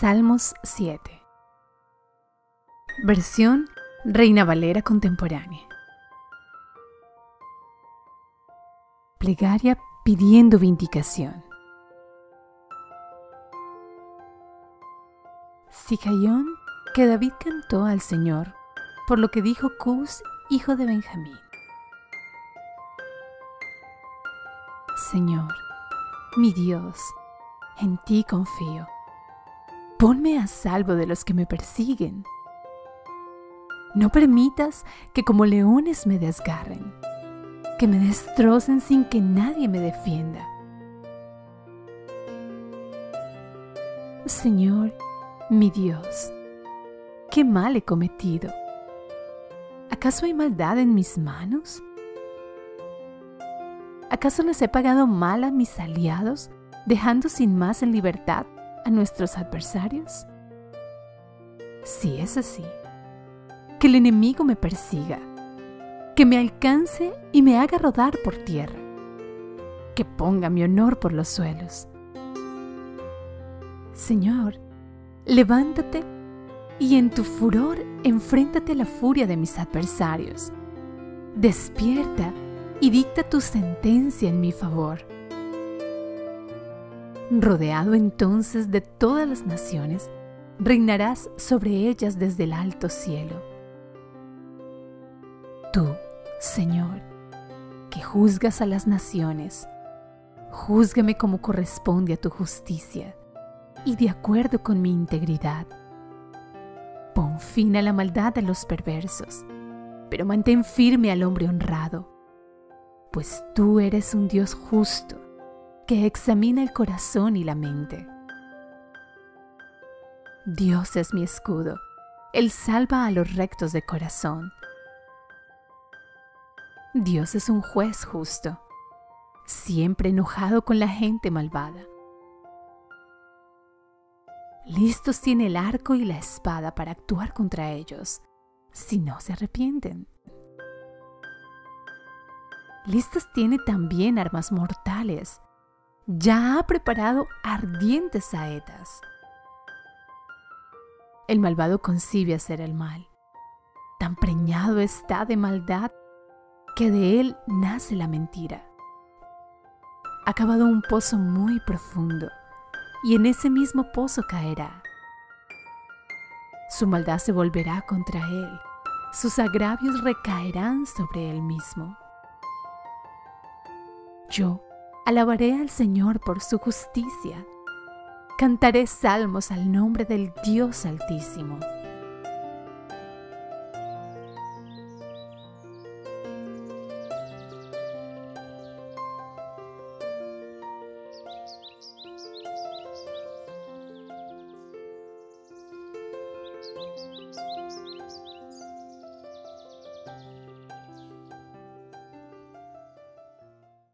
Salmos 7. Versión Reina Valera contemporánea. Plegaria pidiendo vindicación. Sicayón que David cantó al Señor por lo que dijo Cus, hijo de Benjamín. Señor, mi Dios, en ti confío. Ponme a salvo de los que me persiguen. No permitas que como leones me desgarren, que me destrocen sin que nadie me defienda. Señor, mi Dios, ¿qué mal he cometido? ¿Acaso hay maldad en mis manos? ¿Acaso les he pagado mal a mis aliados, dejando sin más en libertad a nuestros adversarios? Si es así, que el enemigo me persiga, que me alcance y me haga rodar por tierra, que ponga mi honor por los suelos. Señor, levántate y en tu furor enfréntate a la furia de mis adversarios. Despierta y dicta tu sentencia en mi favor. Rodeado entonces de todas las naciones, reinarás sobre ellas desde el alto cielo. Tú, Señor, que juzgas a las naciones, júzgame como corresponde a tu justicia y de acuerdo con mi integridad. Pon fin a la maldad de los perversos, pero mantén firme al hombre honrado, pues tú eres un Dios justo que examina el corazón y la mente. Dios es mi escudo, Él salva a los rectos de corazón. Dios es un juez justo, siempre enojado con la gente malvada. Listos tiene el arco y la espada para actuar contra ellos, si no se arrepienten. Listas tiene también armas mortales ya ha preparado ardientes saetas. El malvado concibe hacer el mal. Tan preñado está de maldad que de él nace la mentira. Ha cavado un pozo muy profundo y en ese mismo pozo caerá. Su maldad se volverá contra él, sus agravios recaerán sobre él mismo. Yo Alabaré al Señor por su justicia. Cantaré salmos al nombre del Dios Altísimo.